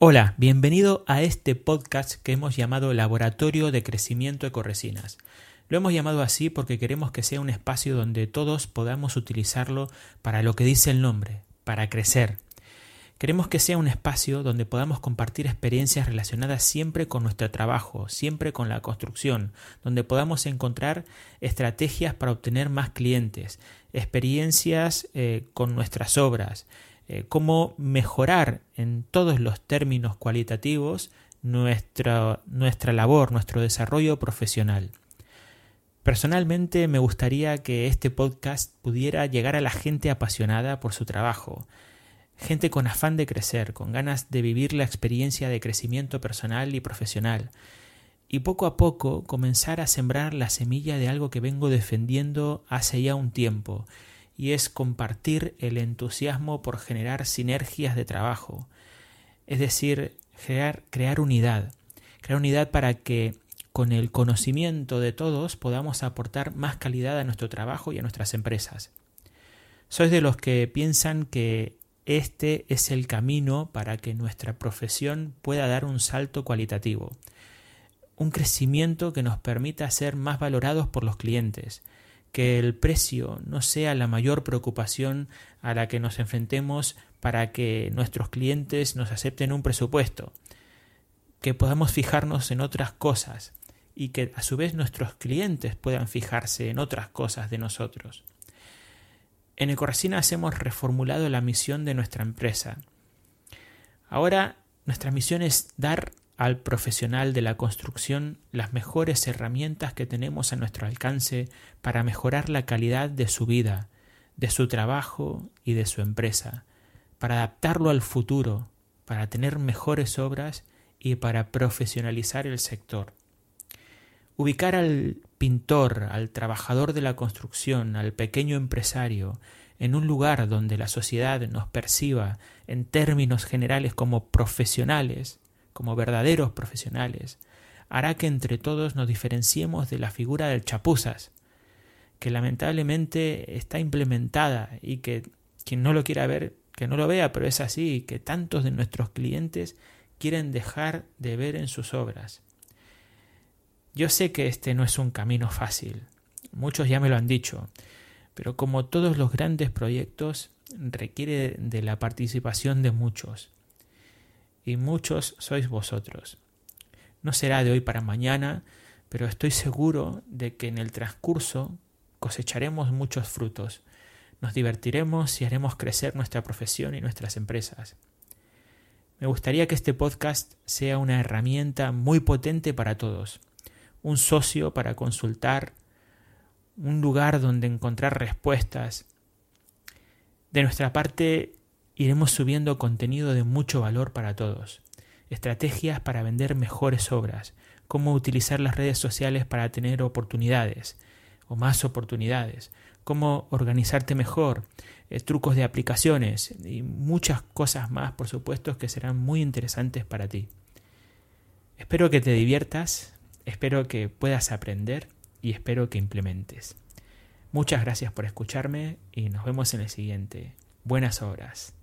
Hola, bienvenido a este podcast que hemos llamado Laboratorio de Crecimiento Ecoresinas. Lo hemos llamado así porque queremos que sea un espacio donde todos podamos utilizarlo para lo que dice el nombre, para crecer. Queremos que sea un espacio donde podamos compartir experiencias relacionadas siempre con nuestro trabajo, siempre con la construcción, donde podamos encontrar estrategias para obtener más clientes, experiencias eh, con nuestras obras, eh, cómo mejorar en todos los términos cualitativos nuestra, nuestra labor, nuestro desarrollo profesional. Personalmente me gustaría que este podcast pudiera llegar a la gente apasionada por su trabajo, gente con afán de crecer, con ganas de vivir la experiencia de crecimiento personal y profesional, y poco a poco comenzar a sembrar la semilla de algo que vengo defendiendo hace ya un tiempo y es compartir el entusiasmo por generar sinergias de trabajo, es decir, crear, crear unidad, crear unidad para que con el conocimiento de todos podamos aportar más calidad a nuestro trabajo y a nuestras empresas. Sois de los que piensan que este es el camino para que nuestra profesión pueda dar un salto cualitativo, un crecimiento que nos permita ser más valorados por los clientes, que el precio no sea la mayor preocupación a la que nos enfrentemos para que nuestros clientes nos acepten un presupuesto, que podamos fijarnos en otras cosas y que a su vez nuestros clientes puedan fijarse en otras cosas de nosotros. En Ecorrecinas hemos reformulado la misión de nuestra empresa. Ahora nuestra misión es dar al profesional de la construcción las mejores herramientas que tenemos a nuestro alcance para mejorar la calidad de su vida, de su trabajo y de su empresa, para adaptarlo al futuro, para tener mejores obras y para profesionalizar el sector. Ubicar al pintor, al trabajador de la construcción, al pequeño empresario, en un lugar donde la sociedad nos perciba en términos generales como profesionales, como verdaderos profesionales, hará que entre todos nos diferenciemos de la figura del chapuzas, que lamentablemente está implementada y que quien no lo quiera ver, que no lo vea, pero es así, que tantos de nuestros clientes quieren dejar de ver en sus obras. Yo sé que este no es un camino fácil, muchos ya me lo han dicho, pero como todos los grandes proyectos requiere de la participación de muchos y muchos sois vosotros. No será de hoy para mañana, pero estoy seguro de que en el transcurso cosecharemos muchos frutos, nos divertiremos y haremos crecer nuestra profesión y nuestras empresas. Me gustaría que este podcast sea una herramienta muy potente para todos, un socio para consultar, un lugar donde encontrar respuestas. De nuestra parte, iremos subiendo contenido de mucho valor para todos. Estrategias para vender mejores obras, cómo utilizar las redes sociales para tener oportunidades o más oportunidades, cómo organizarte mejor, eh, trucos de aplicaciones y muchas cosas más, por supuesto, que serán muy interesantes para ti. Espero que te diviertas, espero que puedas aprender y espero que implementes. Muchas gracias por escucharme y nos vemos en el siguiente. Buenas obras.